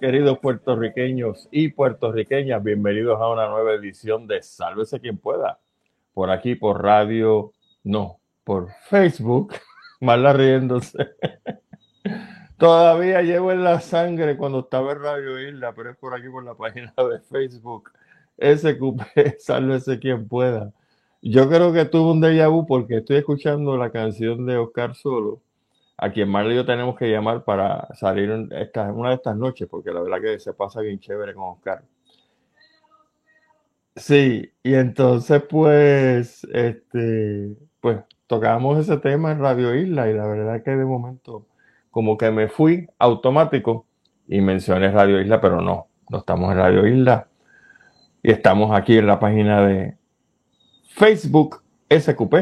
Queridos puertorriqueños y puertorriqueñas, bienvenidos a una nueva edición de Sálvese quien pueda. Por aquí, por radio, no, por Facebook, mala riéndose. Todavía llevo en la sangre cuando estaba en Radio Isla, pero es por aquí por la página de Facebook. SQP, sálvese quien pueda. Yo creo que tuve un déjà vu porque estoy escuchando la canción de Oscar Solo a quien más yo tenemos que llamar para salir esta, una de estas noches, porque la verdad que se pasa bien chévere con Oscar. Sí, y entonces pues, este, pues tocamos ese tema en Radio Isla y la verdad que de momento como que me fui automático y mencioné Radio Isla, pero no, no estamos en Radio Isla y estamos aquí en la página de Facebook SQP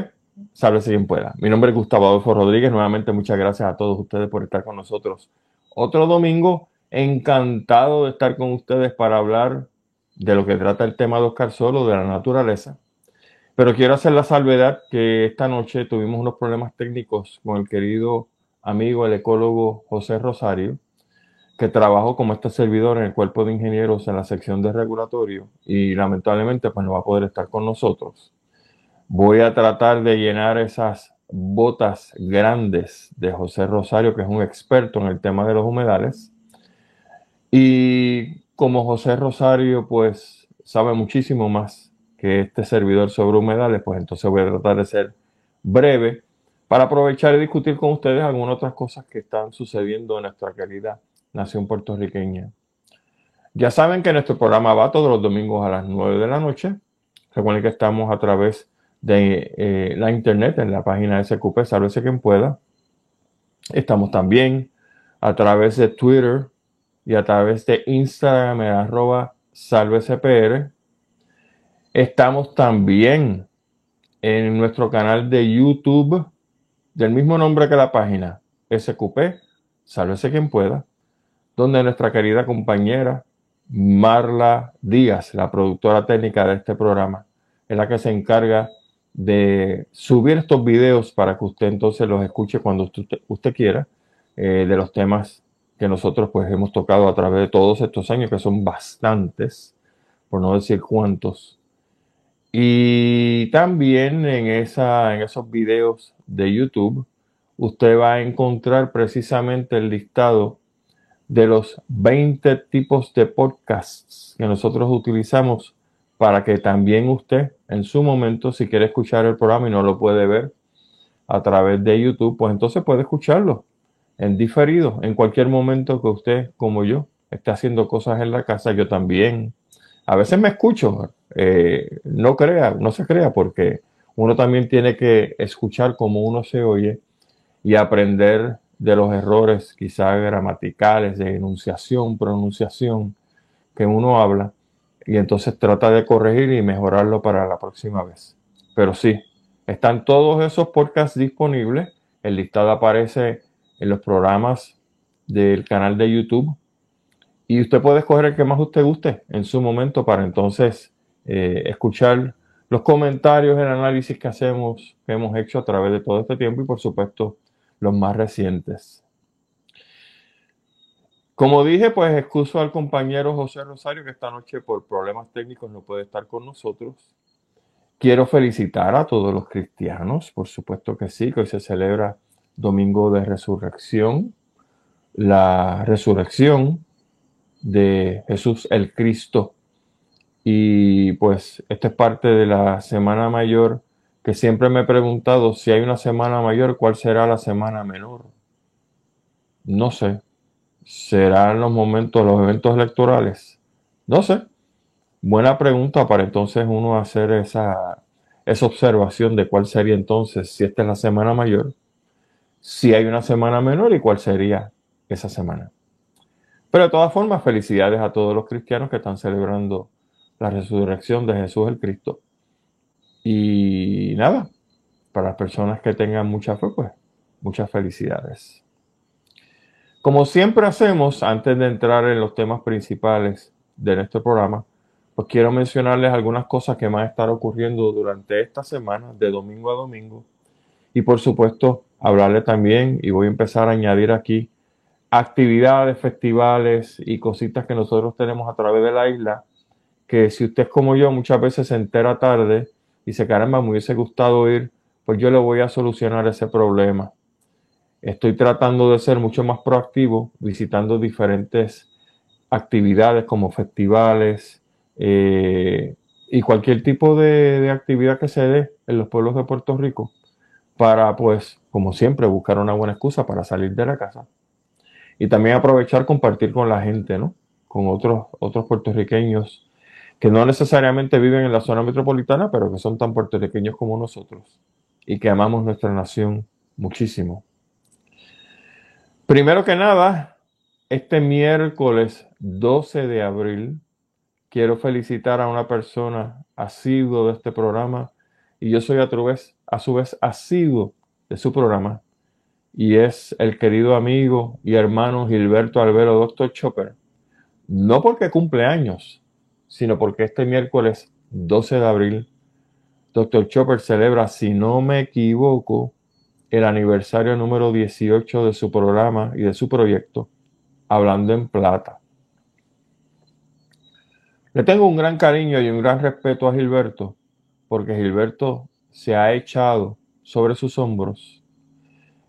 Sálvese quien pueda. Mi nombre es Gustavo Adolfo Rodríguez. Nuevamente, muchas gracias a todos ustedes por estar con nosotros. Otro domingo, encantado de estar con ustedes para hablar de lo que trata el tema de Oscar Solo, de la naturaleza. Pero quiero hacer la salvedad que esta noche tuvimos unos problemas técnicos con el querido amigo, el ecólogo José Rosario, que trabajó como este servidor en el cuerpo de ingenieros en la sección de regulatorio y lamentablemente pues no va a poder estar con nosotros. Voy a tratar de llenar esas botas grandes de José Rosario, que es un experto en el tema de los humedales. Y como José Rosario, pues sabe muchísimo más que este servidor sobre humedales, pues entonces voy a tratar de ser breve para aprovechar y discutir con ustedes algunas otras cosas que están sucediendo en nuestra querida nación puertorriqueña. Ya saben que nuestro programa va todos los domingos a las 9 de la noche. Recuerden que estamos a través de eh, la internet en la página de SQP, sálvese quien pueda. Estamos también a través de Twitter y a través de Instagram arroba salvecpr. Estamos también en nuestro canal de YouTube del mismo nombre que la página, SQP, sálvese quien pueda, donde nuestra querida compañera Marla Díaz, la productora técnica de este programa, es la que se encarga de subir estos videos para que usted entonces los escuche cuando usted, quiera, eh, de los temas que nosotros pues hemos tocado a través de todos estos años, que son bastantes, por no decir cuántos. Y también en, esa, en esos videos de YouTube, usted va a encontrar precisamente el listado de los 20 tipos de podcasts que nosotros utilizamos para que también usted en su momento, si quiere escuchar el programa y no lo puede ver a través de YouTube, pues entonces puede escucharlo en diferido, en cualquier momento que usted, como yo, esté haciendo cosas en la casa, yo también. A veces me escucho, eh, no crea, no se crea, porque uno también tiene que escuchar como uno se oye y aprender de los errores quizá gramaticales, de enunciación, pronunciación que uno habla y entonces trata de corregir y mejorarlo para la próxima vez. Pero sí, están todos esos podcasts disponibles. El listado aparece en los programas del canal de YouTube y usted puede escoger el que más usted guste en su momento para entonces eh, escuchar los comentarios, el análisis que hacemos, que hemos hecho a través de todo este tiempo y por supuesto los más recientes. Como dije, pues excuso al compañero José Rosario que esta noche por problemas técnicos no puede estar con nosotros. Quiero felicitar a todos los cristianos, por supuesto que sí, que hoy se celebra Domingo de Resurrección, la resurrección de Jesús el Cristo. Y pues esta es parte de la Semana Mayor, que siempre me he preguntado si hay una Semana Mayor, ¿cuál será la Semana Menor? No sé, serán los momentos, los eventos electorales? No sé. Buena pregunta para entonces uno hacer esa, esa observación de cuál sería entonces, si esta es la semana mayor, si hay una semana menor y cuál sería esa semana. Pero de todas formas, felicidades a todos los cristianos que están celebrando la resurrección de Jesús el Cristo. Y nada, para las personas que tengan mucha fe, pues muchas felicidades. Como siempre hacemos, antes de entrar en los temas principales de nuestro programa, pues quiero mencionarles algunas cosas que van a estar ocurriendo durante esta semana, de domingo a domingo. Y por supuesto, hablarle también, y voy a empezar a añadir aquí, actividades, festivales y cositas que nosotros tenemos a través de la isla, que si usted es como yo muchas veces se entera tarde se caramba, me hubiese gustado ir, pues yo le voy a solucionar ese problema. Estoy tratando de ser mucho más proactivo, visitando diferentes actividades como festivales eh, y cualquier tipo de, de actividad que se dé en los pueblos de Puerto Rico para, pues, como siempre, buscar una buena excusa para salir de la casa y también aprovechar compartir con la gente, ¿no? Con otros, otros puertorriqueños que no necesariamente viven en la zona metropolitana, pero que son tan puertorriqueños como nosotros y que amamos nuestra nación muchísimo. Primero que nada, este miércoles 12 de abril, quiero felicitar a una persona asiduo de este programa y yo soy a vez, a su vez asiduo de su programa y es el querido amigo y hermano Gilberto Albero, Doctor Chopper. No porque cumple años, sino porque este miércoles 12 de abril, Doctor Chopper celebra, si no me equivoco, el aniversario número 18 de su programa y de su proyecto, Hablando en Plata. Le tengo un gran cariño y un gran respeto a Gilberto, porque Gilberto se ha echado sobre sus hombros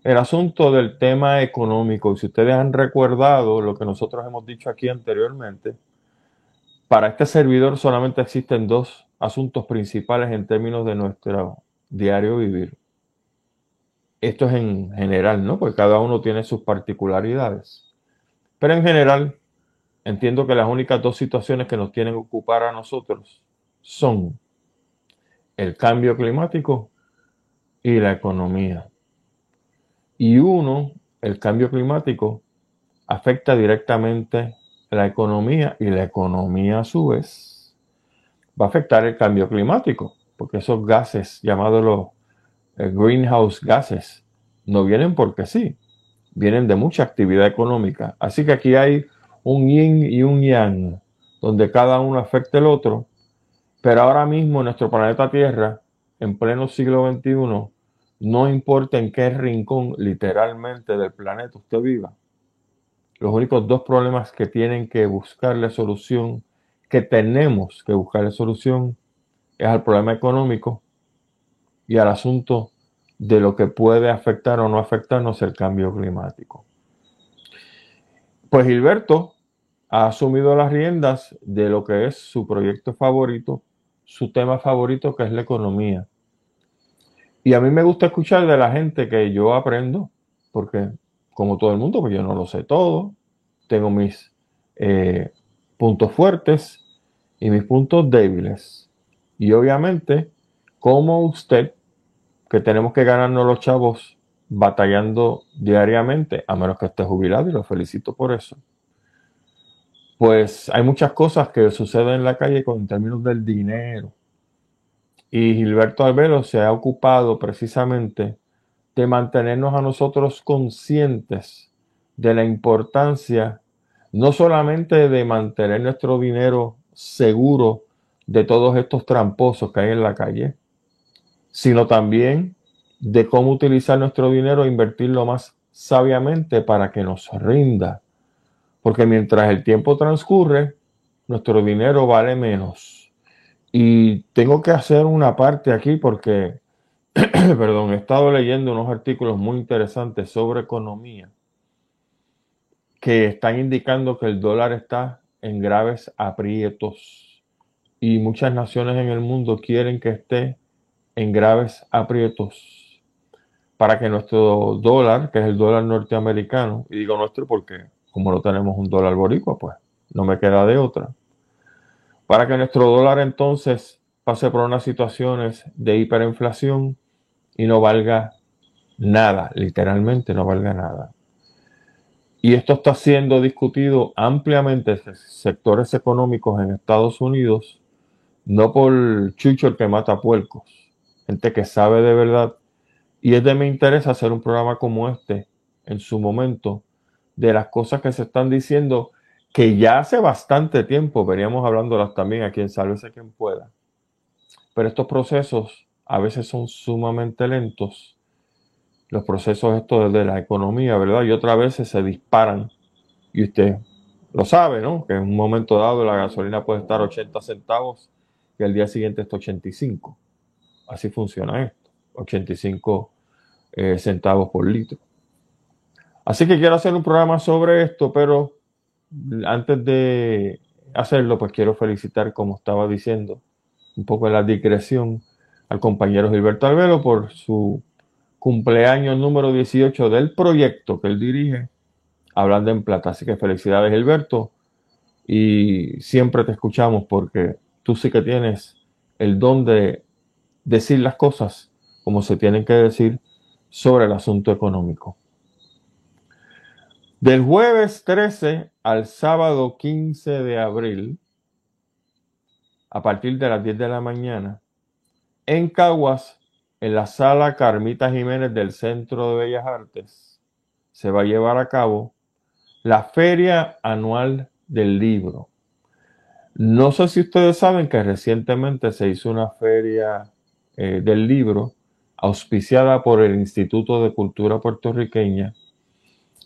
el asunto del tema económico, si ustedes han recordado lo que nosotros hemos dicho aquí anteriormente, para este servidor solamente existen dos asuntos principales en términos de nuestro diario vivir. Esto es en general, ¿no? Porque cada uno tiene sus particularidades. Pero en general, entiendo que las únicas dos situaciones que nos tienen que ocupar a nosotros son el cambio climático y la economía. Y uno, el cambio climático, afecta directamente la economía y la economía a su vez va a afectar el cambio climático, porque esos gases llamados los eh, greenhouse gases no vienen porque sí, vienen de mucha actividad económica. Así que aquí hay un yin y un yang, donde cada uno afecta el otro, pero ahora mismo nuestro planeta Tierra, en pleno siglo XXI, no importa en qué rincón literalmente del planeta usted viva. Los únicos dos problemas que tienen que buscarle solución, que tenemos que buscarle solución, es al problema económico y al asunto de lo que puede afectar o no afectarnos el cambio climático. Pues Gilberto ha asumido las riendas de lo que es su proyecto favorito, su tema favorito, que es la economía. Y a mí me gusta escuchar de la gente que yo aprendo, porque como todo el mundo, pues yo no lo sé todo, tengo mis eh, puntos fuertes y mis puntos débiles. Y obviamente, como usted, que tenemos que ganarnos los chavos batallando diariamente, a menos que esté jubilado, y lo felicito por eso. Pues hay muchas cosas que suceden en la calle con, términos del dinero y Gilberto Albero se ha ocupado precisamente de mantenernos a nosotros conscientes de la importancia no solamente de mantener nuestro dinero seguro de todos estos tramposos que hay en la calle, sino también de cómo utilizar nuestro dinero e invertirlo más sabiamente para que nos rinda. Porque mientras el tiempo transcurre, nuestro dinero vale menos. Y tengo que hacer una parte aquí porque, perdón, he estado leyendo unos artículos muy interesantes sobre economía que están indicando que el dólar está en graves aprietos y muchas naciones en el mundo quieren que esté en graves aprietos para que nuestro dólar, que es el dólar norteamericano, y digo nuestro porque como no tenemos un dólar boricua, pues no me queda de otra, para que nuestro dólar entonces pase por unas situaciones de hiperinflación y no valga nada, literalmente no valga nada. Y esto está siendo discutido ampliamente en sectores económicos en Estados Unidos, no por Chucho el que mata puercos, gente que sabe de verdad. Y es de mi interés hacer un programa como este en su momento, de las cosas que se están diciendo que ya hace bastante tiempo veníamos hablándolas también aquí en Sálvese quien pueda. Pero estos procesos a veces son sumamente lentos. Los procesos estos de la economía, ¿verdad? Y otras veces se disparan. Y usted lo sabe, ¿no? Que en un momento dado la gasolina puede estar 80 centavos y al día siguiente está 85. Así funciona esto. 85 eh, centavos por litro. Así que quiero hacer un programa sobre esto, pero antes de hacerlo, pues quiero felicitar, como estaba diciendo, un poco la digresión al compañero Gilberto Albero por su cumpleaños número 18 del proyecto que él dirige, Hablando en Plata. Así que felicidades, Gilberto. Y siempre te escuchamos porque tú sí que tienes el don de decir las cosas como se tienen que decir sobre el asunto económico. Del jueves 13 al sábado 15 de abril, a partir de las 10 de la mañana, en Caguas, en la sala Carmita Jiménez del Centro de Bellas Artes, se va a llevar a cabo la Feria Anual del Libro. No sé si ustedes saben que recientemente se hizo una feria eh, del libro auspiciada por el Instituto de Cultura Puertorriqueña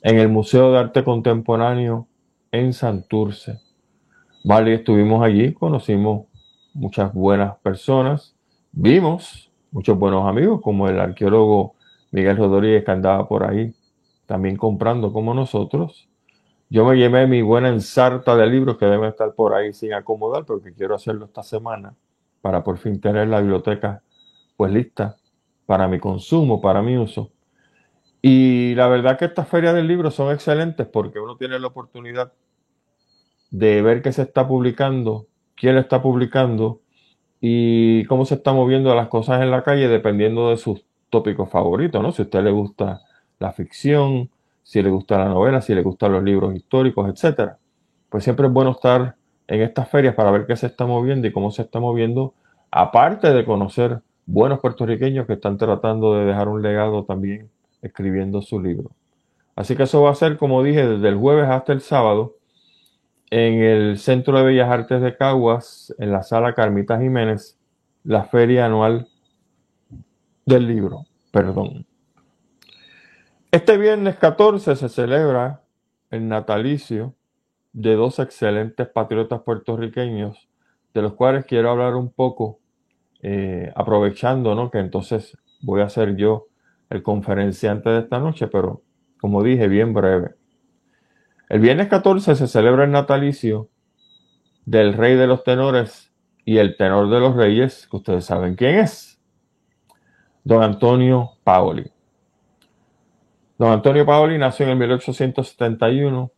en el Museo de Arte Contemporáneo en Santurce. Vale, estuvimos allí, conocimos muchas buenas personas, vimos muchos buenos amigos, como el arqueólogo Miguel Rodríguez que andaba por ahí también comprando como nosotros. Yo me llevé mi buena ensarta de libros que deben estar por ahí sin acomodar, porque quiero hacerlo esta semana para por fin tener la biblioteca pues lista para mi consumo, para mi uso. Y la verdad que estas ferias del libro son excelentes porque uno tiene la oportunidad de ver qué se está publicando, quién está publicando y cómo se están moviendo las cosas en la calle dependiendo de sus tópicos favoritos, ¿no? Si a usted le gusta la ficción, si le gusta la novela, si le gustan los libros históricos, etcétera. Pues siempre es bueno estar en estas ferias para ver qué se está moviendo y cómo se está moviendo, aparte de conocer buenos puertorriqueños que están tratando de dejar un legado también escribiendo su libro. Así que eso va a ser, como dije, desde el jueves hasta el sábado en el Centro de Bellas Artes de Caguas, en la sala Carmita Jiménez, la feria anual del libro. Perdón. Este viernes 14 se celebra el natalicio de dos excelentes patriotas puertorriqueños, de los cuales quiero hablar un poco, eh, aprovechando ¿no? que entonces voy a ser yo el conferenciante de esta noche, pero como dije, bien breve. El viernes 14 se celebra el natalicio del rey de los tenores y el tenor de los reyes, que ustedes saben quién es, don Antonio Paoli. Don Antonio Paoli nació en el 1871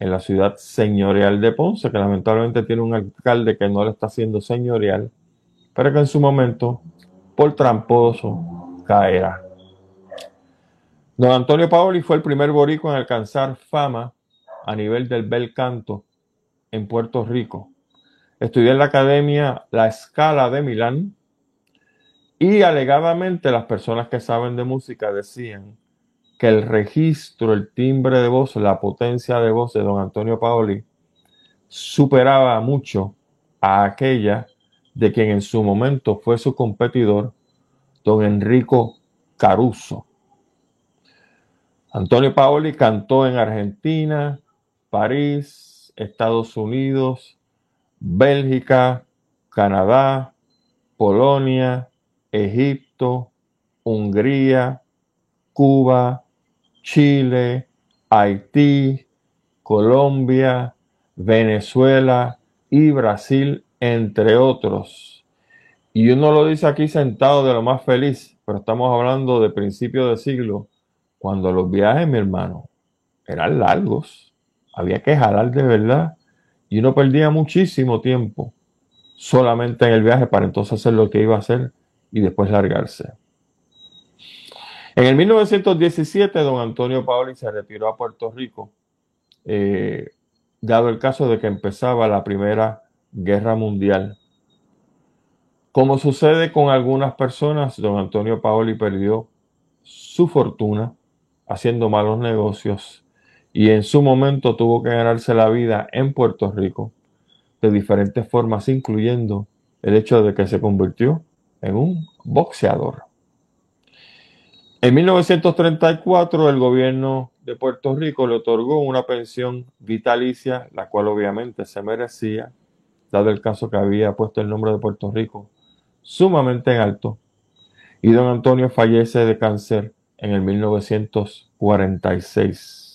en la ciudad señorial de Ponce, que lamentablemente tiene un alcalde que no le está haciendo señorial, pero que en su momento, por tramposo, caerá. Don Antonio Paoli fue el primer borico en alcanzar fama a nivel del bel canto en Puerto Rico. Estudió en la Academia La Scala de Milán y alegadamente las personas que saben de música decían que el registro, el timbre de voz, la potencia de voz de don Antonio Paoli superaba mucho a aquella de quien en su momento fue su competidor, don Enrico Caruso. Antonio Paoli cantó en Argentina, París, Estados Unidos, Bélgica, Canadá, Polonia, Egipto, Hungría, Cuba, Chile, Haití, Colombia, Venezuela y Brasil, entre otros. Y uno lo dice aquí sentado de lo más feliz, pero estamos hablando de principio de siglo cuando los viajes, mi hermano, eran largos, había que jalar de verdad y uno perdía muchísimo tiempo solamente en el viaje para entonces hacer lo que iba a hacer y después largarse. En el 1917, don Antonio Paoli se retiró a Puerto Rico, eh, dado el caso de que empezaba la Primera Guerra Mundial. Como sucede con algunas personas, don Antonio Paoli perdió su fortuna haciendo malos negocios y en su momento tuvo que ganarse la vida en Puerto Rico de diferentes formas, incluyendo el hecho de que se convirtió en un boxeador. En 1934 el gobierno de Puerto Rico le otorgó una pensión vitalicia, la cual obviamente se merecía, dado el caso que había puesto el nombre de Puerto Rico sumamente en alto, y don Antonio fallece de cáncer en el 1946.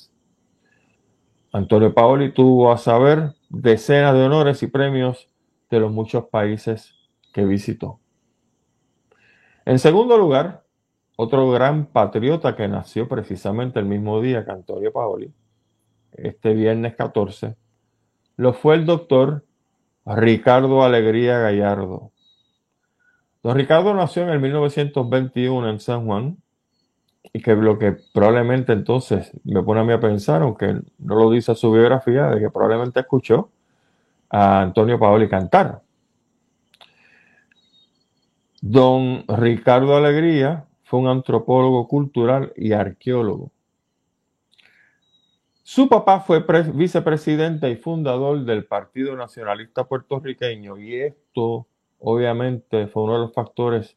Antonio Paoli tuvo a saber decenas de honores y premios de los muchos países que visitó. En segundo lugar, otro gran patriota que nació precisamente el mismo día que Antonio Paoli, este viernes 14, lo fue el doctor Ricardo Alegría Gallardo. Don Ricardo nació en el 1921 en San Juan y que lo que probablemente entonces me pone a mí a pensar, aunque no lo dice su biografía, de que probablemente escuchó a Antonio Paoli cantar. Don Ricardo Alegría fue un antropólogo cultural y arqueólogo. Su papá fue vicepresidente y fundador del Partido Nacionalista Puertorriqueño y esto obviamente fue uno de los factores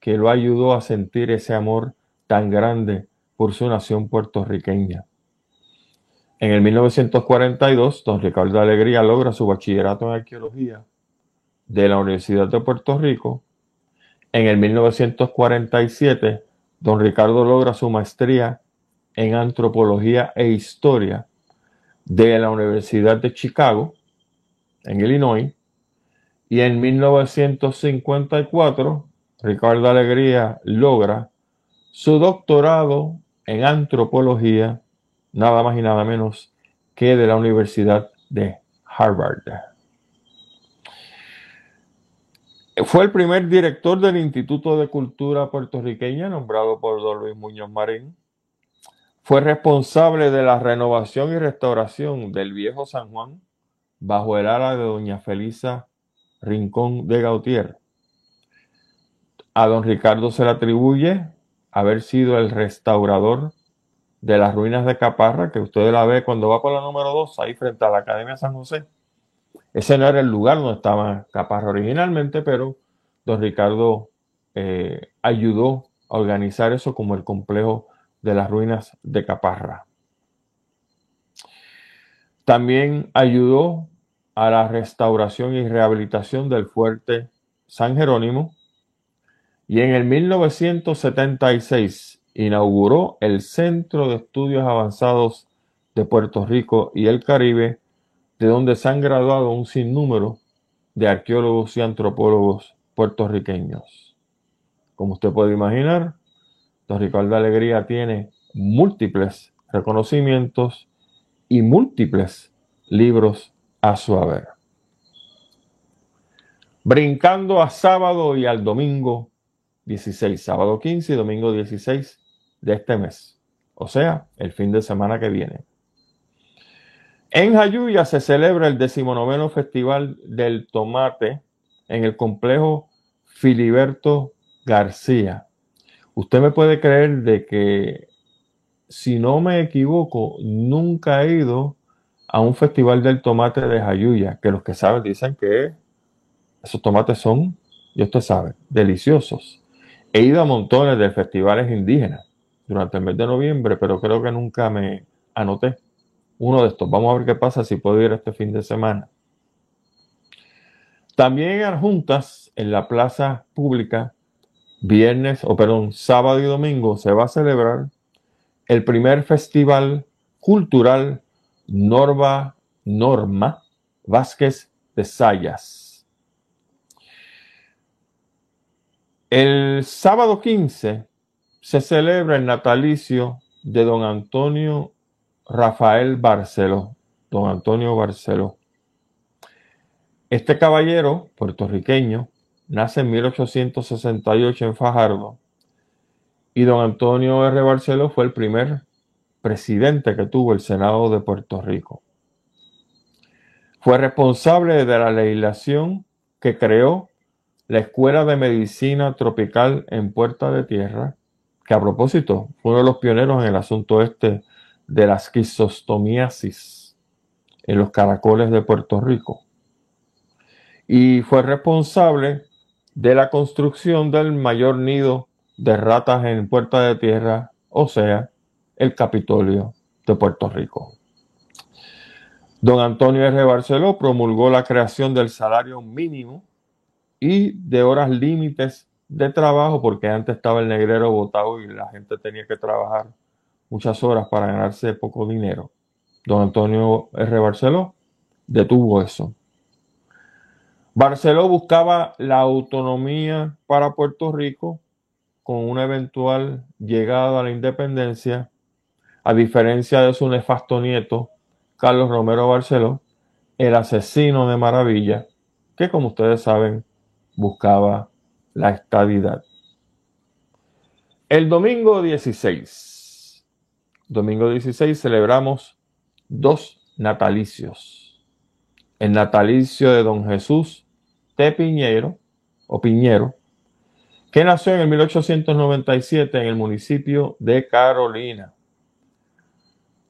que lo ayudó a sentir ese amor tan grande por su nación puertorriqueña. En el 1942, don Ricardo Alegría logra su bachillerato en arqueología de la Universidad de Puerto Rico. En el 1947, don Ricardo logra su maestría en antropología e historia de la Universidad de Chicago, en Illinois. Y en 1954, Ricardo Alegría logra su doctorado en antropología, nada más y nada menos que de la Universidad de Harvard. Fue el primer director del Instituto de Cultura puertorriqueña, nombrado por don Luis Muñoz Marín. Fue responsable de la renovación y restauración del viejo San Juan bajo el ala de doña Felisa Rincón de Gautier. A don Ricardo se le atribuye haber sido el restaurador de las ruinas de Caparra, que usted la ve cuando va por la número 2, ahí frente a la Academia San José. Ese no era el lugar donde estaba Caparra originalmente, pero don Ricardo eh, ayudó a organizar eso como el complejo de las ruinas de Caparra. También ayudó a la restauración y rehabilitación del fuerte San Jerónimo, y en el 1976 inauguró el Centro de Estudios Avanzados de Puerto Rico y el Caribe, de donde se han graduado un sinnúmero de arqueólogos y antropólogos puertorriqueños. Como usted puede imaginar, don Ricardo Alegría tiene múltiples reconocimientos y múltiples libros a su haber. Brincando a sábado y al domingo 16, sábado 15 y domingo 16 de este mes, o sea, el fin de semana que viene. En Jayuya se celebra el decimonoveno Festival del Tomate en el complejo Filiberto García. Usted me puede creer de que, si no me equivoco, nunca he ido a un festival del tomate de Jayuya, que los que saben dicen que esos tomates son, y usted sabe, deliciosos. He ido a montones de festivales indígenas durante el mes de noviembre, pero creo que nunca me anoté uno de estos. Vamos a ver qué pasa si puedo ir este fin de semana. También en Juntas, en la plaza pública, viernes, o perdón, sábado y domingo, se va a celebrar el primer festival cultural Norma, Norma Vázquez de Sayas El sábado 15 se celebra el natalicio de don Antonio Rafael Barceló. Don Antonio Barceló. Este caballero puertorriqueño nace en 1868 en Fajardo y don Antonio R. Barceló fue el primer presidente que tuvo el Senado de Puerto Rico. Fue responsable de la legislación que creó la Escuela de Medicina Tropical en Puerta de Tierra, que a propósito fue uno de los pioneros en el asunto este de la esquistomiasis en los caracoles de Puerto Rico y fue responsable de la construcción del mayor nido de ratas en Puerta de Tierra, o sea, el Capitolio de Puerto Rico. Don Antonio R. Barceló promulgó la creación del salario mínimo y de horas límites de trabajo, porque antes estaba el negrero votado y la gente tenía que trabajar muchas horas para ganarse poco dinero. Don Antonio R. Barceló detuvo eso. Barceló buscaba la autonomía para Puerto Rico con una eventual llegada a la independencia, a diferencia de su nefasto nieto, Carlos Romero Barceló, el asesino de Maravilla, que como ustedes saben, buscaba la estadidad. El domingo 16, domingo 16 celebramos dos natalicios. El natalicio de don Jesús T. Piñero, o Piñero, que nació en el 1897 en el municipio de Carolina.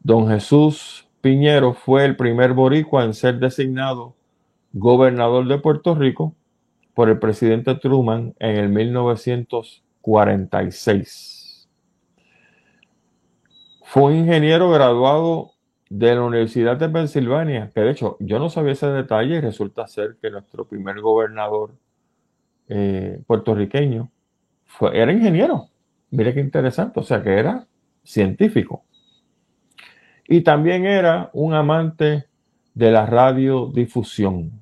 Don Jesús Piñero fue el primer boricua en ser designado gobernador de Puerto Rico por el presidente Truman en el 1946. Fue un ingeniero graduado de la Universidad de Pensilvania, que de hecho yo no sabía ese detalle y resulta ser que nuestro primer gobernador eh, puertorriqueño era ingeniero. Mire qué interesante, o sea que era científico. Y también era un amante de la radiodifusión.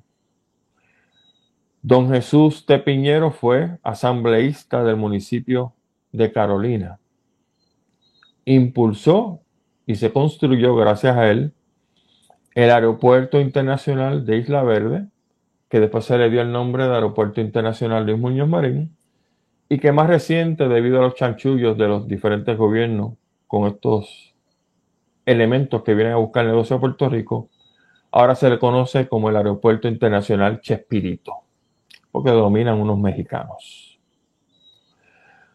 Don Jesús de Piñero fue asambleísta del municipio de Carolina. Impulsó y se construyó gracias a él el Aeropuerto Internacional de Isla Verde, que después se le dio el nombre de Aeropuerto Internacional Luis Muñoz Marín, y que más reciente, debido a los chanchullos de los diferentes gobiernos con estos elementos que vienen a buscar el negocio a Puerto Rico, ahora se le conoce como el Aeropuerto Internacional Chespirito, porque dominan unos mexicanos.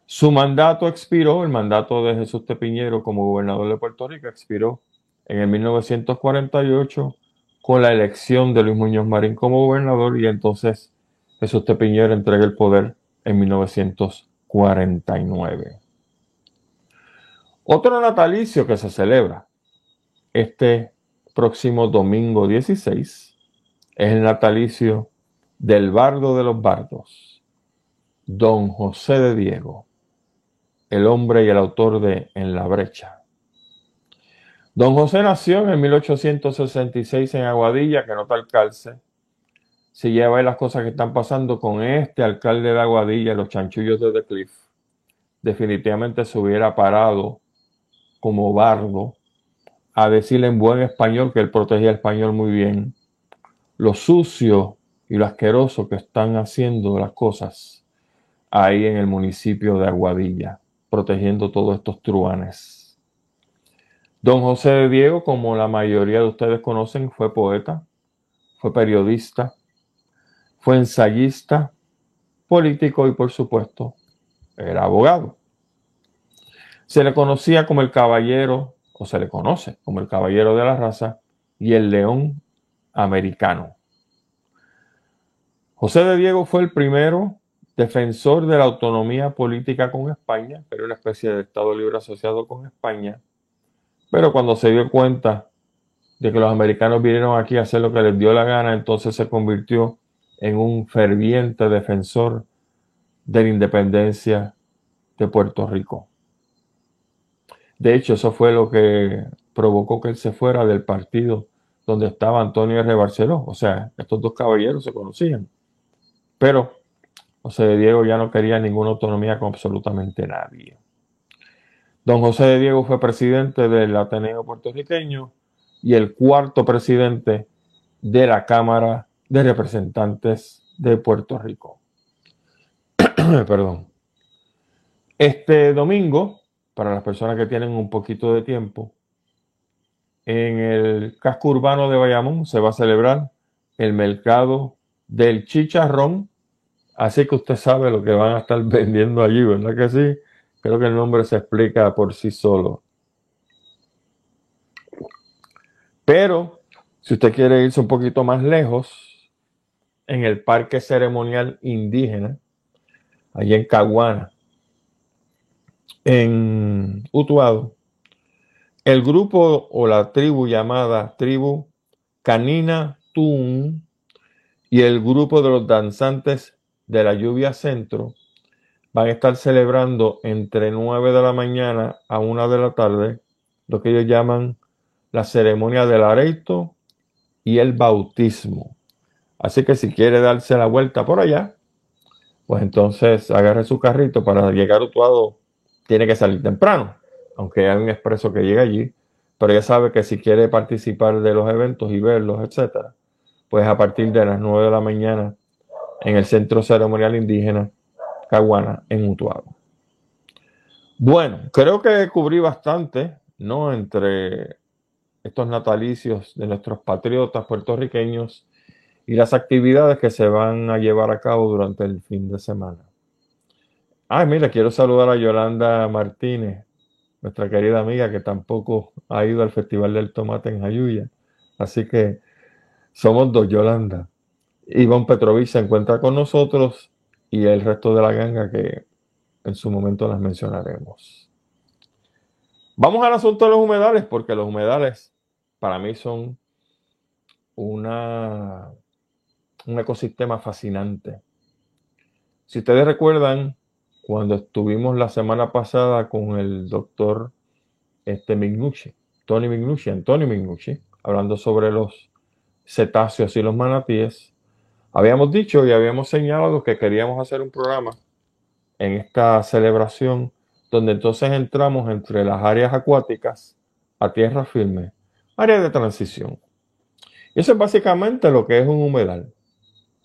Su mandato expiró, el mandato de Jesús Tepiñero como gobernador de Puerto Rico expiró en el 1948 con la elección de Luis Muñoz Marín como gobernador y entonces Jesús Tepiñero entrega el poder en 1949. Otro natalicio que se celebra este próximo domingo 16 es el natalicio del bardo de los bardos, don José de Diego, el hombre y el autor de En la brecha. Don José nació en 1866 en Aguadilla, que nota el calce, si lleva las cosas que están pasando con este alcalde de Aguadilla, los chanchullos de The Cliff, definitivamente se hubiera parado como bardo a decirle en buen español que él protegía el español muy bien, lo sucio y lo asqueroso que están haciendo las cosas ahí en el municipio de Aguadilla, protegiendo todos estos truanes. Don José de Diego, como la mayoría de ustedes conocen, fue poeta, fue periodista, fue ensayista, político y por supuesto era abogado. Se le conocía como el caballero, o se le conoce como el caballero de la raza y el león americano. José de Diego fue el primero defensor de la autonomía política con España, pero una especie de Estado libre asociado con España. Pero cuando se dio cuenta de que los americanos vinieron aquí a hacer lo que les dio la gana, entonces se convirtió en un ferviente defensor de la independencia de Puerto Rico. De hecho, eso fue lo que provocó que él se fuera del partido donde estaba Antonio R. Barceló. O sea, estos dos caballeros se conocían. Pero José de Diego ya no quería ninguna autonomía con absolutamente nadie. Don José de Diego fue presidente del Ateneo puertorriqueño y el cuarto presidente de la Cámara de Representantes de Puerto Rico. Perdón. Este domingo, para las personas que tienen un poquito de tiempo, en el casco urbano de Bayamón se va a celebrar el mercado del chicharrón. Así que usted sabe lo que van a estar vendiendo allí, ¿verdad que sí? Creo que el nombre se explica por sí solo. Pero si usted quiere irse un poquito más lejos, en el Parque Ceremonial Indígena, allí en Caguana, en Utuado, el grupo o la tribu llamada tribu Canina Tun y el grupo de los danzantes de la lluvia centro van a estar celebrando entre 9 de la mañana a 1 de la tarde lo que ellos llaman la ceremonia del areito y el bautismo. Así que si quiere darse la vuelta por allá, pues entonces agarre su carrito para llegar a Utuado. Tiene que salir temprano, aunque hay un expreso que llega allí. Pero ya sabe que si quiere participar de los eventos y verlos, etcétera, pues a partir de las 9 de la mañana en el Centro Ceremonial Indígena Caguana en Utuado. Bueno, creo que cubrí bastante, ¿no? Entre estos natalicios de nuestros patriotas puertorriqueños y las actividades que se van a llevar a cabo durante el fin de semana. Ay, mira, quiero saludar a Yolanda Martínez, nuestra querida amiga que tampoco ha ido al Festival del Tomate en Jayuya. Así que somos dos Yolanda. Iván Petrovich se encuentra con nosotros y el resto de la ganga que en su momento las mencionaremos. Vamos al asunto de los humedales, porque los humedales para mí son una, un ecosistema fascinante. Si ustedes recuerdan, cuando estuvimos la semana pasada con el doctor este, Mignucci, Tony Mignucci, Antonio Mignucci, hablando sobre los cetáceos y los manatíes, habíamos dicho y habíamos señalado que queríamos hacer un programa en esta celebración donde entonces entramos entre las áreas acuáticas a tierra firme, área de transición. Y eso es básicamente lo que es un humedal.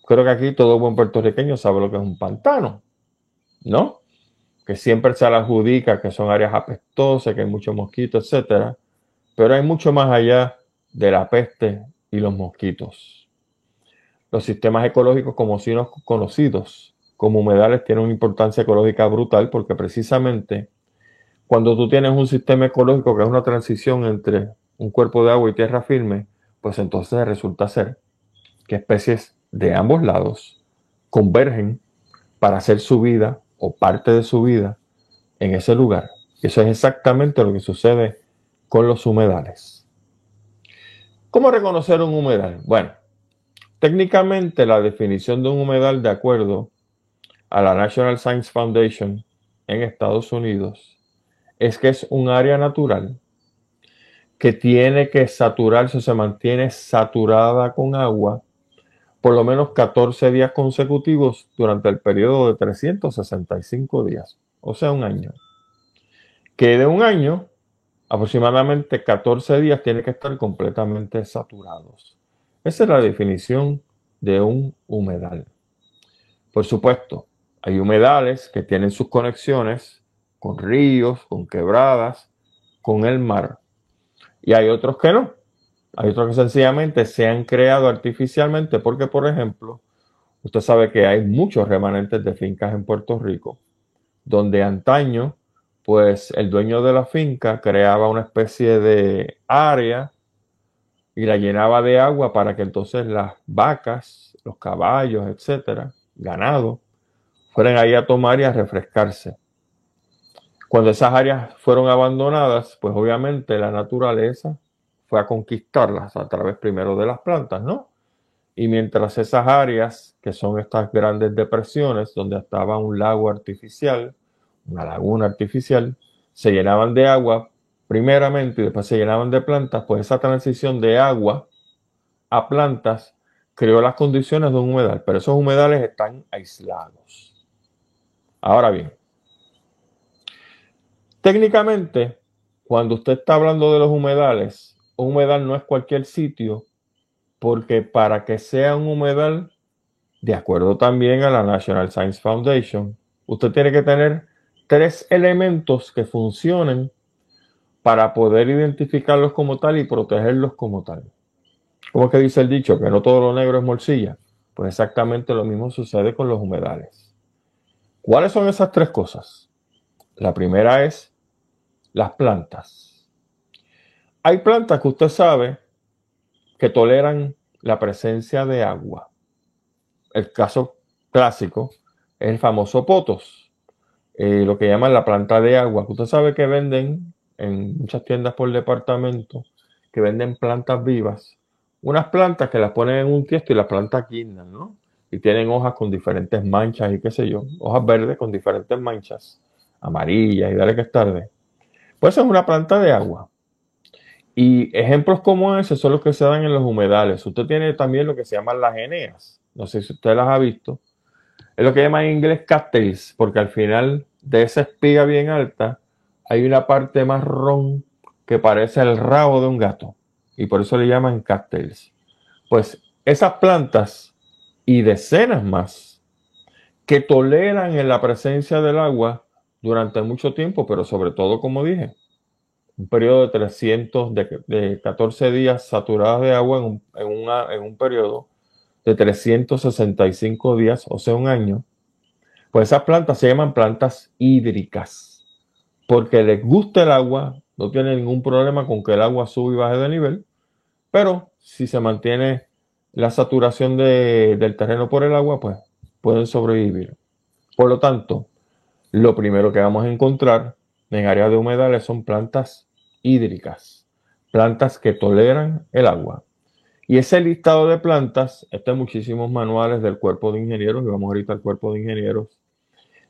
Creo que aquí todo buen puertorriqueño sabe lo que es un pantano, ¿no? Que siempre se le adjudica que son áreas apestosas, que hay muchos mosquitos, etcétera. Pero hay mucho más allá de la peste y los mosquitos. Los sistemas ecológicos como sinos conocidos como humedales tienen una importancia ecológica brutal porque precisamente cuando tú tienes un sistema ecológico que es una transición entre un cuerpo de agua y tierra firme, pues entonces resulta ser que especies de ambos lados convergen para hacer su vida o parte de su vida en ese lugar. Eso es exactamente lo que sucede con los humedales. ¿Cómo reconocer un humedal? Bueno, técnicamente la definición de un humedal de acuerdo a la National Science Foundation en Estados Unidos es que es un área natural que tiene que saturarse o se mantiene saturada con agua por lo menos 14 días consecutivos durante el periodo de 365 días, o sea, un año. Que de un año, aproximadamente 14 días tiene que estar completamente saturados. Esa es la definición de un humedal. Por supuesto, hay humedales que tienen sus conexiones con ríos, con quebradas, con el mar. Y hay otros que no. Hay otros que sencillamente se han creado artificialmente porque, por ejemplo, usted sabe que hay muchos remanentes de fincas en Puerto Rico, donde antaño, pues el dueño de la finca creaba una especie de área y la llenaba de agua para que entonces las vacas, los caballos, etcétera, ganado, fueran ahí a tomar y a refrescarse. Cuando esas áreas fueron abandonadas, pues obviamente la naturaleza fue a conquistarlas a través primero de las plantas, ¿no? Y mientras esas áreas, que son estas grandes depresiones, donde estaba un lago artificial, una laguna artificial, se llenaban de agua primeramente y después se llenaban de plantas, pues esa transición de agua a plantas creó las condiciones de un humedal, pero esos humedales están aislados. Ahora bien, Técnicamente, cuando usted está hablando de los humedales, un humedal no es cualquier sitio, porque para que sea un humedal, de acuerdo también a la National Science Foundation, usted tiene que tener tres elementos que funcionen para poder identificarlos como tal y protegerlos como tal. Como que dice el dicho, que no todo lo negro es morcilla. Pues exactamente lo mismo sucede con los humedales. ¿Cuáles son esas tres cosas? La primera es las plantas. Hay plantas que usted sabe que toleran la presencia de agua. El caso clásico es el famoso potos, eh, lo que llaman la planta de agua, usted sabe que venden en muchas tiendas por departamento, que venden plantas vivas, unas plantas que las ponen en un tiesto y las plantas guindan, ¿no? Y tienen hojas con diferentes manchas y qué sé yo, hojas verdes con diferentes manchas, amarillas y dale que es tarde. Pues es una planta de agua. Y ejemplos como ese son los que se dan en los humedales. Usted tiene también lo que se llaman las eneas. No sé si usted las ha visto. Es lo que llama en inglés cattails, porque al final de esa espiga bien alta hay una parte marrón que parece el rabo de un gato. Y por eso le llaman cattails. Pues esas plantas y decenas más que toleran en la presencia del agua durante mucho tiempo, pero sobre todo, como dije, un periodo de 300, de, 14 días saturados de agua en un, en, un periodo de 365 días, o sea, un año, pues esas plantas se llaman plantas hídricas, porque les gusta el agua, no tienen ningún problema con que el agua suba y baje de nivel, pero si se mantiene la saturación del terreno por el agua, pues pueden sobrevivir. Por lo tanto, lo primero que vamos a encontrar en áreas de humedales son plantas hídricas, plantas que toleran el agua. Y ese listado de plantas está en muchísimos manuales del cuerpo de ingenieros, y vamos ahorita al cuerpo de ingenieros,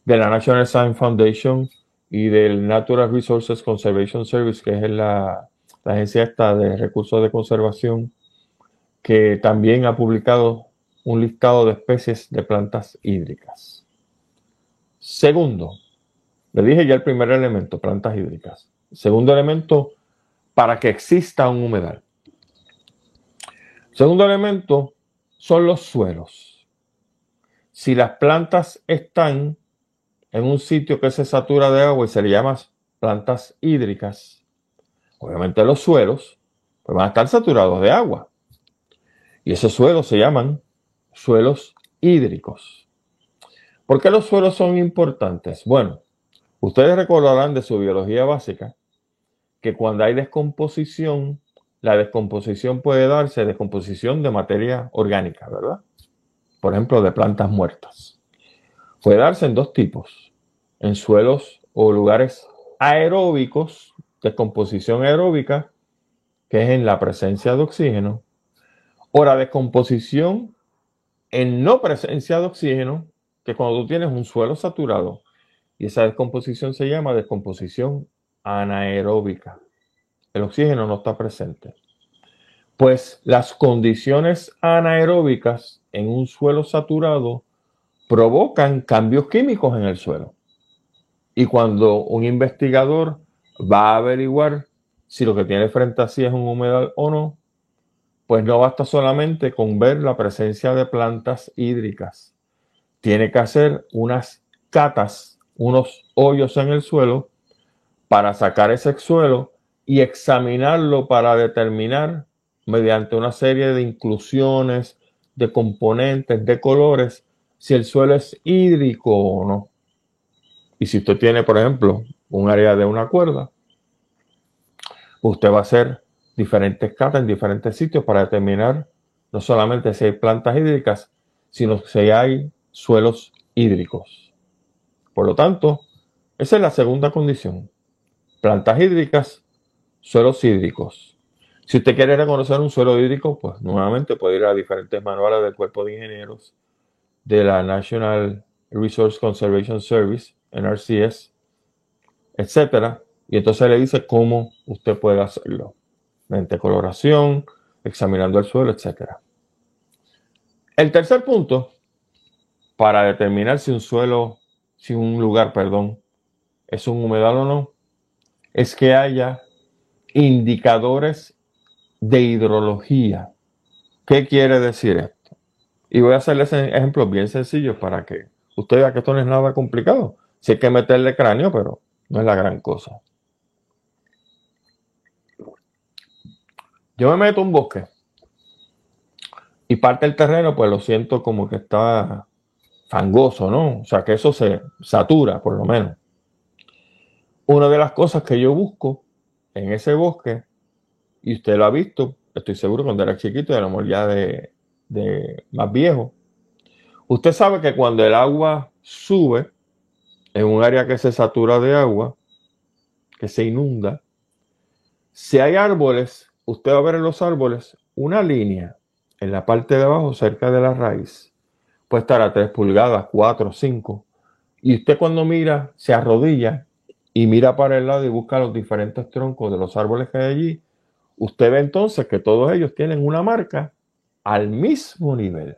de la National Science Foundation y del Natural Resources Conservation Service, que es la, la agencia esta de recursos de conservación, que también ha publicado un listado de especies de plantas hídricas. Segundo, le dije ya el primer elemento, plantas hídricas. Segundo elemento, para que exista un humedal. Segundo elemento son los suelos. Si las plantas están en un sitio que se satura de agua y se le llama plantas hídricas, obviamente los suelos pues van a estar saturados de agua. Y esos suelos se llaman suelos hídricos. ¿Por qué los suelos son importantes? Bueno, ustedes recordarán de su biología básica que cuando hay descomposición, la descomposición puede darse descomposición de materia orgánica, ¿verdad? Por ejemplo, de plantas muertas. Puede darse en dos tipos, en suelos o lugares aeróbicos, descomposición aeróbica, que es en la presencia de oxígeno, o la descomposición en no presencia de oxígeno, que cuando tú tienes un suelo saturado, y esa descomposición se llama descomposición anaeróbica. El oxígeno no está presente. Pues las condiciones anaeróbicas en un suelo saturado provocan cambios químicos en el suelo. Y cuando un investigador va a averiguar si lo que tiene frente a sí es un humedal o no, pues no basta solamente con ver la presencia de plantas hídricas. Tiene que hacer unas catas, unos hoyos en el suelo para sacar ese suelo y examinarlo para determinar mediante una serie de inclusiones, de componentes, de colores, si el suelo es hídrico o no. Y si usted tiene, por ejemplo, un área de una cuerda, usted va a hacer diferentes catas en diferentes sitios para determinar no solamente si hay plantas hídricas, sino si hay suelos hídricos. Por lo tanto, esa es la segunda condición plantas hídricas, suelos hídricos. Si usted quiere reconocer un suelo hídrico, pues nuevamente puede ir a diferentes manuales del cuerpo de ingenieros de la National Resource Conservation Service, NRCS, etcétera, y entonces le dice cómo usted puede hacerlo. Mediante coloración, examinando el suelo, etcétera. El tercer punto, para determinar si un suelo, si un lugar, perdón, es un humedal o no, es que haya indicadores de hidrología. ¿Qué quiere decir esto? Y voy a hacerles ejemplos bien sencillos para que usted vea que esto no es nada complicado. Si hay que meterle cráneo, pero no es la gran cosa. Yo me meto a un bosque y parte del terreno, pues lo siento como que está fangoso, ¿no? O sea, que eso se satura, por lo menos. Una de las cosas que yo busco en ese bosque, y usted lo ha visto estoy seguro cuando era chiquito, éramos ya de, más viejo. Usted sabe que cuando el agua sube en un área que se satura de agua, que se inunda, si hay árboles, usted va a ver en los árboles una línea en la parte de abajo, cerca de la raíz. Puede estar a 3 pulgadas, 4, 5. Y usted cuando mira, se arrodilla y mira para el lado y busca los diferentes troncos de los árboles que hay allí. Usted ve entonces que todos ellos tienen una marca al mismo nivel.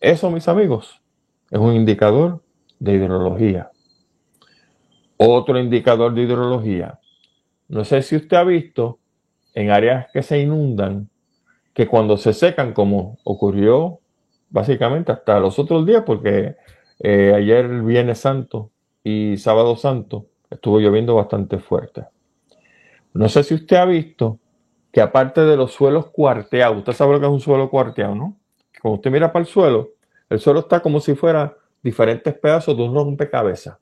Eso, mis amigos, es un indicador de hidrología. Otro indicador de hidrología. No sé si usted ha visto en áreas que se inundan, que cuando se secan, como ocurrió básicamente hasta los otros días, porque eh, ayer Viernes Santo y Sábado Santo estuvo lloviendo bastante fuerte. No sé si usted ha visto que aparte de los suelos cuarteados, usted sabe lo que es un suelo cuarteado, ¿no? Cuando usted mira para el suelo, el suelo está como si fuera diferentes pedazos de un rompecabezas.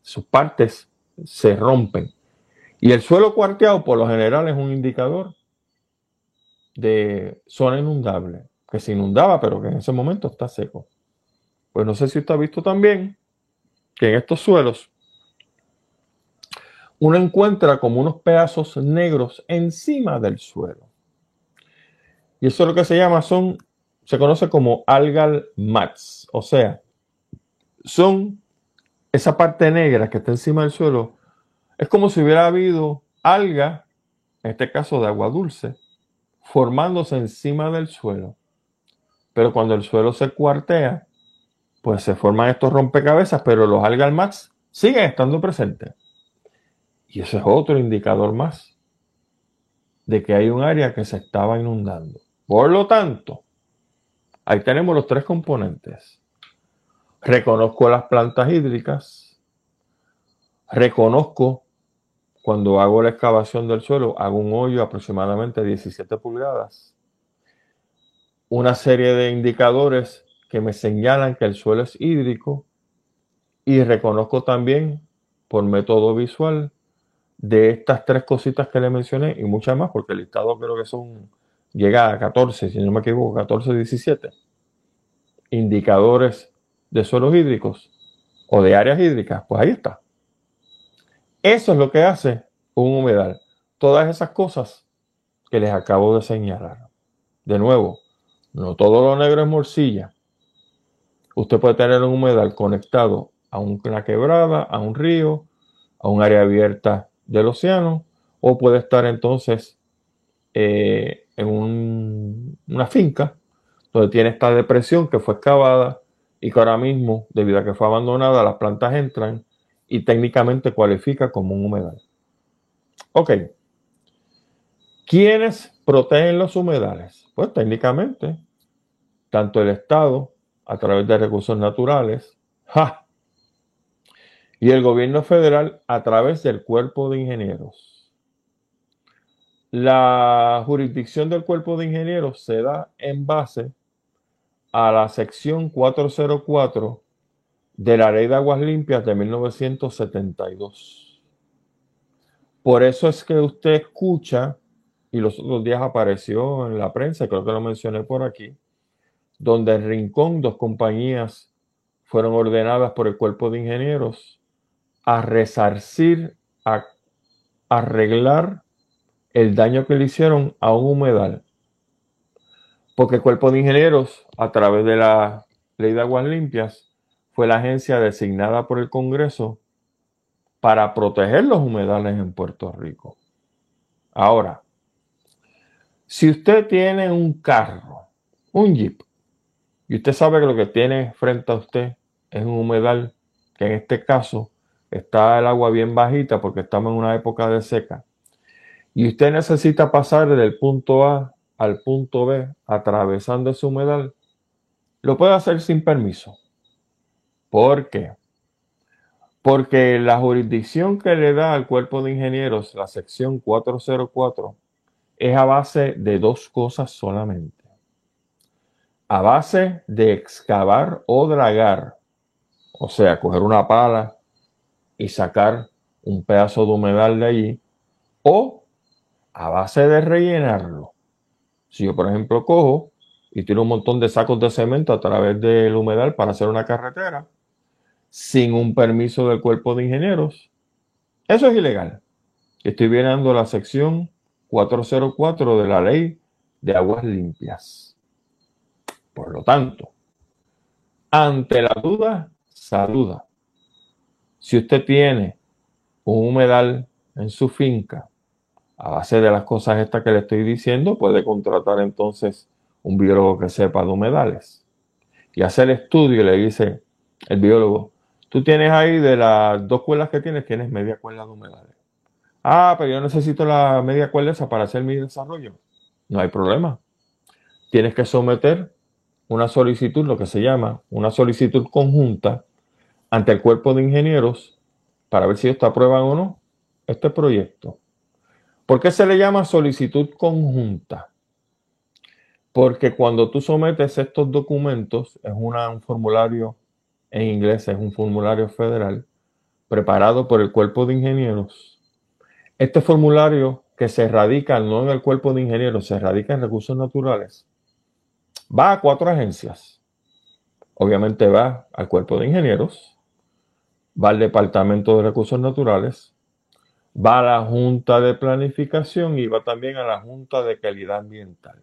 Sus partes se rompen. Y el suelo cuarteado, por lo general, es un indicador de zona inundable, que se inundaba, pero que en ese momento está seco. Pues no sé si usted ha visto también que en estos suelos uno encuentra como unos pedazos negros encima del suelo. Y eso es lo que se llama, son se conoce como algal mats, o sea, son esa parte negra que está encima del suelo, es como si hubiera habido alga, en este caso de agua dulce, formándose encima del suelo. Pero cuando el suelo se cuartea, pues se forman estos rompecabezas, pero los algal mats siguen estando presentes. Y ese es otro indicador más de que hay un área que se estaba inundando. Por lo tanto, Ahí tenemos los tres componentes. Reconozco las plantas hídricas. Reconozco cuando hago la excavación del suelo, hago un hoyo aproximadamente 17 pulgadas. Una serie de indicadores que me señalan que el suelo es hídrico y reconozco también por método visual de estas tres cositas que le mencioné y muchas más, porque el listado creo que son llega a 14, si no me equivoco, 14, 17 indicadores de suelos hídricos o de áreas hídricas, pues ahí está. Eso es lo que hace un humedal. Todas esas cosas que les acabo de señalar. De nuevo, no todo lo negro es morcilla. Usted puede tener un humedal conectado a una quebrada, a un río, a un área abierta del océano, o puede estar entonces eh, en una finca donde tiene esta depresión que fue excavada y que ahora mismo, debido a que fue abandonada, las plantas entran y técnicamente cualifica como un humedal. Ok. ¿Quiénes protegen los humedales? Pues técnicamente, tanto el Estado, a través de recursos naturales, y el gobierno federal a través del cuerpo de ingenieros. La jurisdicción del cuerpo de ingenieros se da en base a la sección 404 de la Ley de Aguas Limpias de 1972. Por eso es que usted escucha, y los otros días apareció en la prensa, creo que lo mencioné por aquí, donde en Rincón dos compañías fueron ordenadas por el cuerpo de ingenieros a resarcir, a arreglar el daño que le hicieron a un humedal. Porque el Cuerpo de Ingenieros, a través de la Ley de Aguas Limpias, fue la agencia designada por el Congreso para proteger los humedales en Puerto Rico. Ahora, si usted tiene un carro, un jeep, y usted sabe que lo que tiene frente a usted es un humedal, que en este caso está el agua bien bajita porque estamos en una época de seca, y usted necesita pasar del punto A al punto B atravesando ese humedal, lo puede hacer sin permiso. ¿Por qué? Porque la jurisdicción que le da al cuerpo de ingenieros, la sección 404, es a base de dos cosas solamente. A base de excavar o dragar, o sea, coger una pala y sacar un pedazo de humedal de allí, o a base de rellenarlo. Si yo, por ejemplo, cojo y tiro un montón de sacos de cemento a través del humedal para hacer una carretera sin un permiso del cuerpo de ingenieros, eso es ilegal. Estoy viendo la sección 404 de la ley de aguas limpias. Por lo tanto, ante la duda, saluda. Si usted tiene un humedal en su finca, a base de las cosas estas que le estoy diciendo, puede contratar entonces un biólogo que sepa de humedales y hacer estudio y le dice el biólogo, tú tienes ahí de las dos cuerdas que tienes, tienes media cuerda de humedales. Ah, pero yo necesito la media cuerda esa para hacer mi desarrollo. No hay problema. Tienes que someter una solicitud, lo que se llama una solicitud conjunta ante el cuerpo de ingenieros para ver si ellos te aprueban o no este proyecto. ¿Por qué se le llama solicitud conjunta? Porque cuando tú sometes estos documentos, es un formulario en inglés, es un formulario federal preparado por el cuerpo de ingenieros. Este formulario que se radica no en el cuerpo de ingenieros, se radica en recursos naturales, va a cuatro agencias. Obviamente va al cuerpo de ingenieros, va al departamento de recursos naturales, va a la junta de planificación y va también a la junta de calidad ambiental.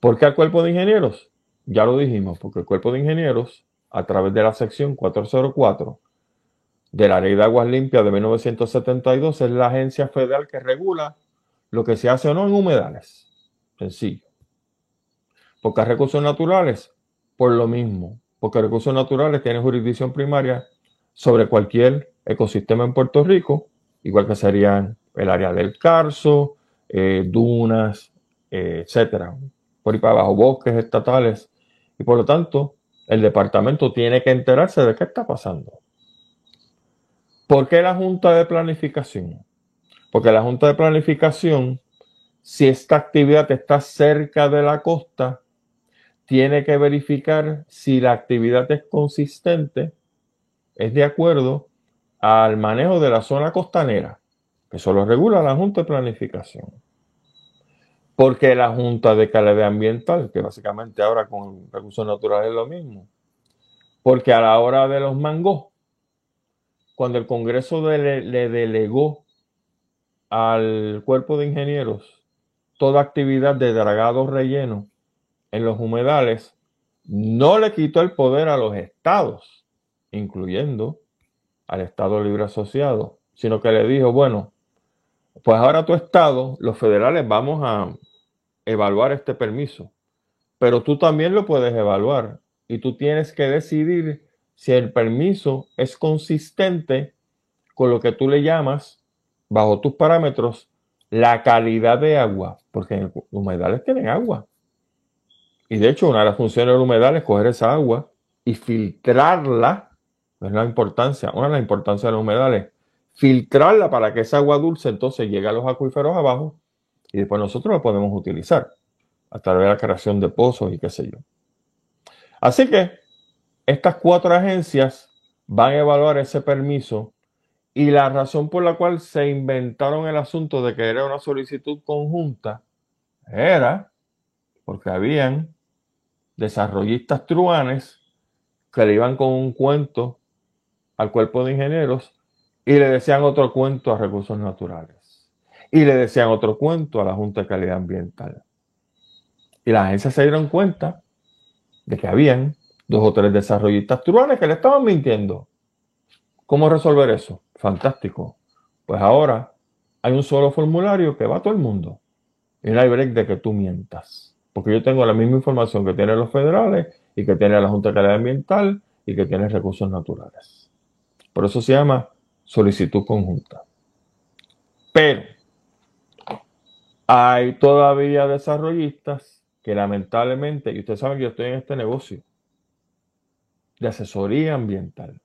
¿Por qué al cuerpo de ingenieros? Ya lo dijimos, porque el cuerpo de ingenieros, a través de la sección 404 de la Ley de Aguas Limpias de 1972, es la agencia federal que regula lo que se hace o no en humedales. Sencillo. Porque recursos naturales, por lo mismo. Porque recursos naturales tienen jurisdicción primaria sobre cualquier ecosistema en Puerto Rico, igual que serían el área del Carso, eh, dunas, eh, etcétera por ahí para abajo, bosques estatales. Y por lo tanto, el departamento tiene que enterarse de qué está pasando. ¿Por qué la Junta de Planificación? Porque la Junta de Planificación, si esta actividad está cerca de la costa, tiene que verificar si la actividad es consistente, es de acuerdo al manejo de la zona costanera, que solo regula la Junta de Planificación. Porque la Junta de Calidad Ambiental, que básicamente ahora con recursos naturales es lo mismo. Porque a la hora de los mangos, cuando el Congreso le delegó al cuerpo de ingenieros toda actividad de dragado relleno en los humedales, no le quitó el poder a los estados, incluyendo al Estado Libre Asociado, sino que le dijo, bueno, pues ahora tu estado, los federales vamos a evaluar este permiso, pero tú también lo puedes evaluar y tú tienes que decidir si el permiso es consistente con lo que tú le llamas, bajo tus parámetros, la calidad de agua, porque los humedales tienen agua. Y de hecho, una de las funciones del humedal es coger esa agua y filtrarla. Es la importancia, una de las importancias de los humedales, filtrarla para que esa agua dulce entonces llegue a los acuíferos abajo y después nosotros la podemos utilizar a través de la creación de pozos y qué sé yo. Así que estas cuatro agencias van a evaluar ese permiso y la razón por la cual se inventaron el asunto de que era una solicitud conjunta era porque habían desarrollistas truanes que le iban con un cuento al cuerpo de ingenieros y le decían otro cuento a recursos naturales y le decían otro cuento a la Junta de Calidad Ambiental. Y las agencias se dieron cuenta de que habían dos o tres desarrollistas truanes que le estaban mintiendo. ¿Cómo resolver eso? Fantástico. Pues ahora hay un solo formulario que va a todo el mundo. Y no hay break de que tú mientas. Porque yo tengo la misma información que tienen los federales y que tiene la Junta de Calidad Ambiental y que tiene recursos naturales. Por eso se llama solicitud conjunta. Pero hay todavía desarrollistas que lamentablemente, y ustedes saben que yo estoy en este negocio de asesoría ambiental,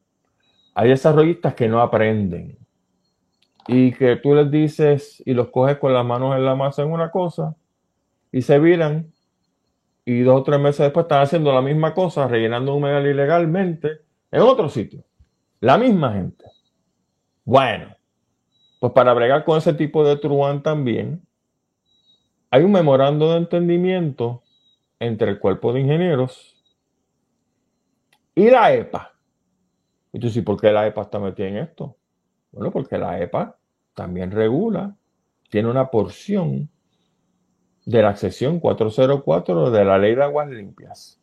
hay desarrollistas que no aprenden y que tú les dices y los coges con las manos en la masa en una cosa y se viran y dos o tres meses después están haciendo la misma cosa, rellenando un humedal ilegalmente en otro sitio. La misma gente. Bueno, pues para bregar con ese tipo de truán también, hay un memorando de entendimiento entre el cuerpo de ingenieros y la EPA. Y tú ¿por qué la EPA está metida en esto? Bueno, porque la EPA también regula, tiene una porción de la sección 404 de la ley de aguas limpias.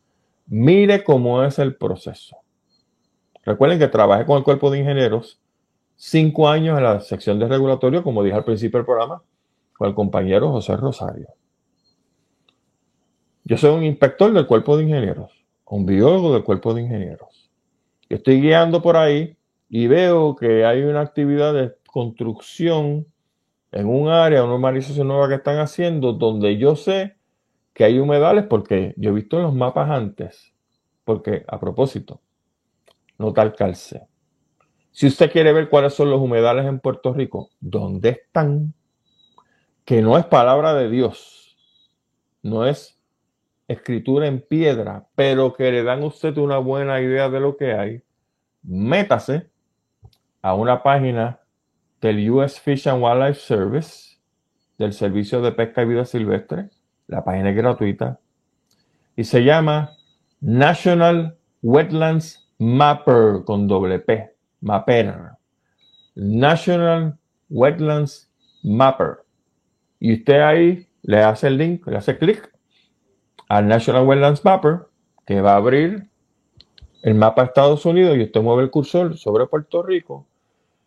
Mire cómo es el proceso. Recuerden que trabajé con el cuerpo de ingenieros cinco años en la sección de regulatorio, como dije al principio del programa, con el compañero José Rosario. Yo soy un inspector del cuerpo de ingenieros, un biólogo del cuerpo de ingenieros. Estoy guiando por ahí y veo que hay una actividad de construcción en un área, una urbanización nueva que están haciendo, donde yo sé que hay humedales porque yo he visto en los mapas antes. Porque, a propósito, no tal calce. Si usted quiere ver cuáles son los humedales en Puerto Rico, ¿dónde están? Que no es palabra de Dios, no es escritura en piedra, pero que le dan a usted una buena idea de lo que hay, métase a una página del US Fish and Wildlife Service, del Servicio de Pesca y Vida Silvestre. La página es gratuita y se llama National Wetlands Mapper con doble P, Mapper. National Wetlands Mapper. Y usted ahí le hace el link, le hace clic al National Wetlands Mapper, que va a abrir el mapa de Estados Unidos y usted mueve el cursor sobre Puerto Rico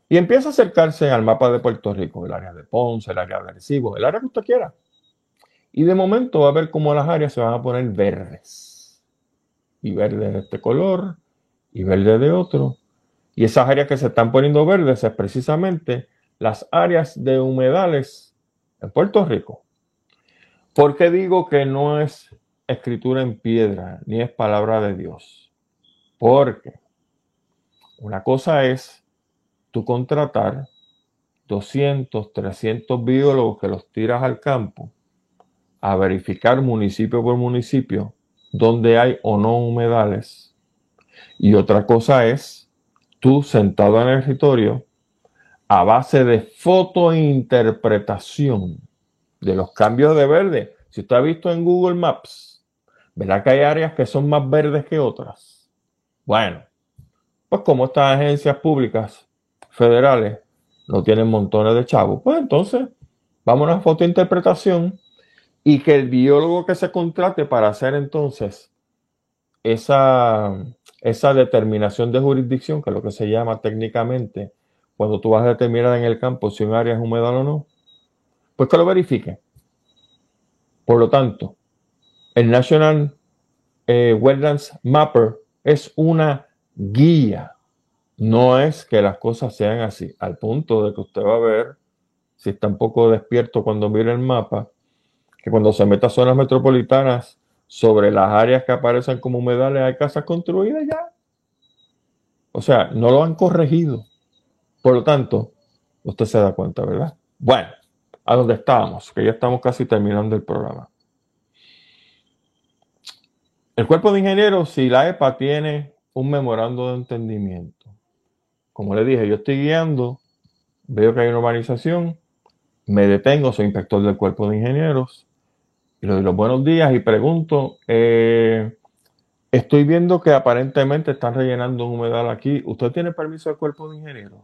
y empieza a acercarse al mapa de Puerto Rico, el área de Ponce, el área de Arecibo, el área que usted quiera. Y de momento va a ver cómo las áreas se van a poner verdes. Y verde de este color, y verde de otro. Y esas áreas que se están poniendo verdes es precisamente las áreas de humedales en Puerto Rico. ¿Por qué digo que no es escritura en piedra, ni es palabra de Dios? Porque una cosa es tú contratar 200, 300 biólogos que los tiras al campo a verificar municipio por municipio donde hay o no humedales. Y otra cosa es tú sentado en el escritorio a base de fotointerpretación de los cambios de verde. Si usted ha visto en Google Maps, verá que hay áreas que son más verdes que otras. Bueno, pues como estas agencias públicas federales no tienen montones de chavos. Pues entonces, vamos a una fotointerpretación y que el biólogo que se contrate para hacer entonces esa, esa determinación de jurisdicción, que es lo que se llama técnicamente cuando tú vas a determinar en el campo si un área es humedal o no, pues que lo verifique. Por lo tanto, el National eh, Wetlands Mapper es una guía no es que las cosas sean así, al punto de que usted va a ver, si está un poco despierto cuando mire el mapa, que cuando se meta a zonas metropolitanas, sobre las áreas que aparecen como humedales hay casas construidas ya. O sea, no lo han corregido. Por lo tanto, usted se da cuenta, ¿verdad? Bueno, a dónde estábamos, que ya estamos casi terminando el programa. El cuerpo de ingenieros, si la EPA tiene un memorando de entendimiento, como le dije, yo estoy guiando, veo que hay una urbanización, me detengo, soy inspector del cuerpo de ingenieros, y le doy los buenos días y pregunto, eh, estoy viendo que aparentemente están rellenando un humedal aquí, ¿usted tiene permiso del cuerpo de ingenieros?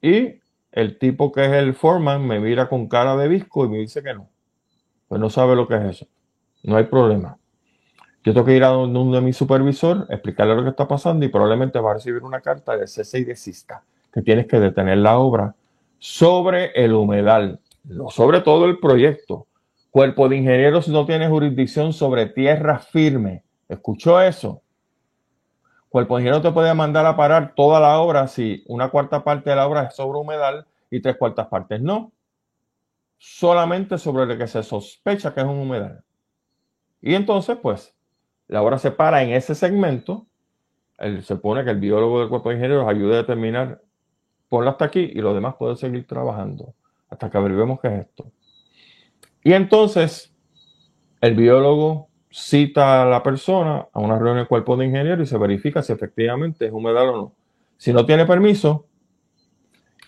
Y el tipo que es el foreman me mira con cara de visco y me dice que no. Pues no sabe lo que es eso. No hay problema. Yo tengo que ir a donde uno de mi supervisor, explicarle lo que está pasando y probablemente va a recibir una carta de cese y desista, que tienes que detener la obra sobre el humedal, no sobre todo el proyecto. Cuerpo de ingenieros no tiene jurisdicción sobre tierra firme. ¿Escuchó eso? Cuerpo de ingenieros te puede mandar a parar toda la obra si una cuarta parte de la obra es sobre humedal y tres cuartas partes no. Solamente sobre lo que se sospecha que es un humedal. Y entonces, pues, la obra se para en ese segmento. se supone que el biólogo del cuerpo de ingenieros ayude a determinar, ponla hasta aquí y los demás pueden seguir trabajando hasta que averiguemos qué es esto. Y entonces el biólogo cita a la persona a una reunión del cuerpo de ingenieros y se verifica si efectivamente es humedal o no. Si no tiene permiso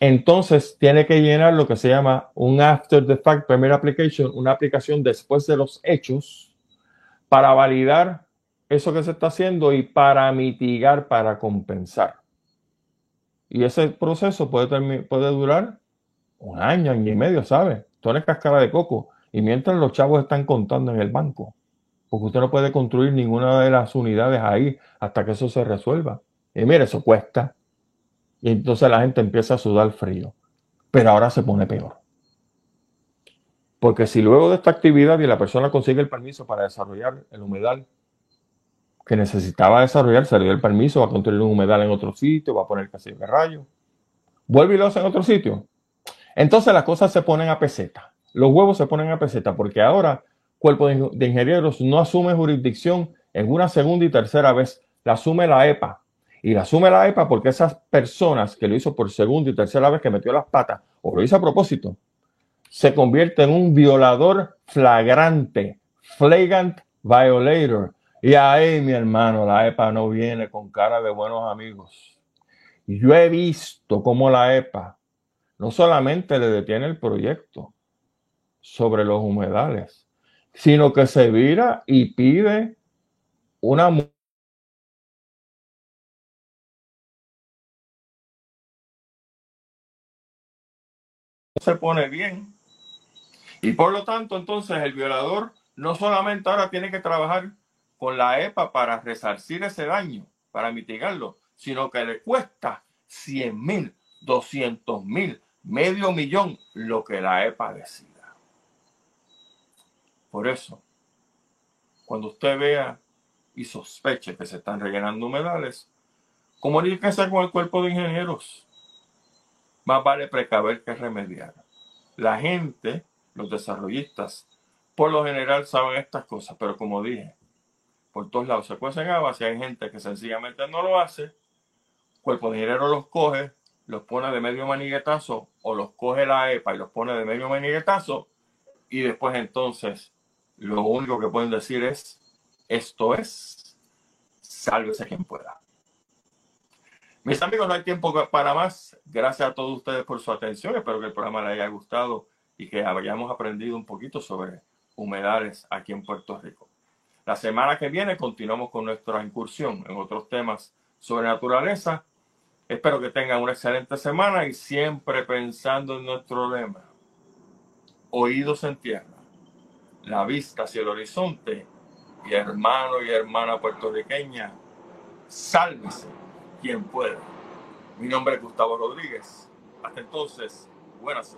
entonces tiene que llenar lo que se llama un after the fact permit application, una aplicación después de los hechos para validar eso que se está haciendo y para mitigar, para compensar. Y ese proceso puede, puede durar un año, año y medio, ¿sabe? Todo es cascara de coco. Y mientras los chavos están contando en el banco, porque usted no puede construir ninguna de las unidades ahí hasta que eso se resuelva. Y mire, eso cuesta. Y entonces la gente empieza a sudar frío. Pero ahora se pone peor. Porque si luego de esta actividad y la persona consigue el permiso para desarrollar el humedal que necesitaba desarrollar, se le dio el permiso, va a construir un humedal en otro sitio, va a poner casillo de rayo, vuelve y lo hace en otro sitio. Entonces las cosas se ponen a peseta. Los huevos se ponen a peseta porque ahora Cuerpo de Ingenieros no asume jurisdicción en una segunda y tercera vez, la asume la EPA. Y la asume la EPA porque esas personas que lo hizo por segunda y tercera vez que metió las patas o lo hizo a propósito, se convierte en un violador flagrante, flagrant violator. Y ahí, mi hermano, la EPA no viene con cara de buenos amigos. Yo he visto cómo la EPA no solamente le detiene el proyecto sobre los humedales, sino que se vira y pide una se pone bien. Y por lo tanto, entonces el violador no solamente ahora tiene que trabajar con la EPA para resarcir ese daño, para mitigarlo, sino que le cuesta 100 mil, 200 mil, medio millón, lo que la EPA decida. Por eso, cuando usted vea y sospeche que se están rellenando humedales, comuníquese con el cuerpo de ingenieros. Más vale precaver que remediar. La gente, los desarrollistas, por lo general saben estas cosas, pero como dije, por todos lados se cuecen habas y hay gente que sencillamente no lo hace, cuerpo de ingenieros los coge, los pone de medio maniguetazo o los coge la EPA y los pone de medio maniguetazo y después entonces lo único que pueden decir es, esto es, sálvese quien pueda. Mis amigos, no hay tiempo para más. Gracias a todos ustedes por su atención. Espero que el programa les haya gustado y que hayamos aprendido un poquito sobre humedales aquí en Puerto Rico. La semana que viene continuamos con nuestra incursión en otros temas sobre naturaleza. Espero que tengan una excelente semana y siempre pensando en nuestro lema. Oídos en tierra la vista hacia el horizonte y hermano y hermana puertorriqueña, sálvese quien pueda. Mi nombre es Gustavo Rodríguez. Hasta entonces, buenas.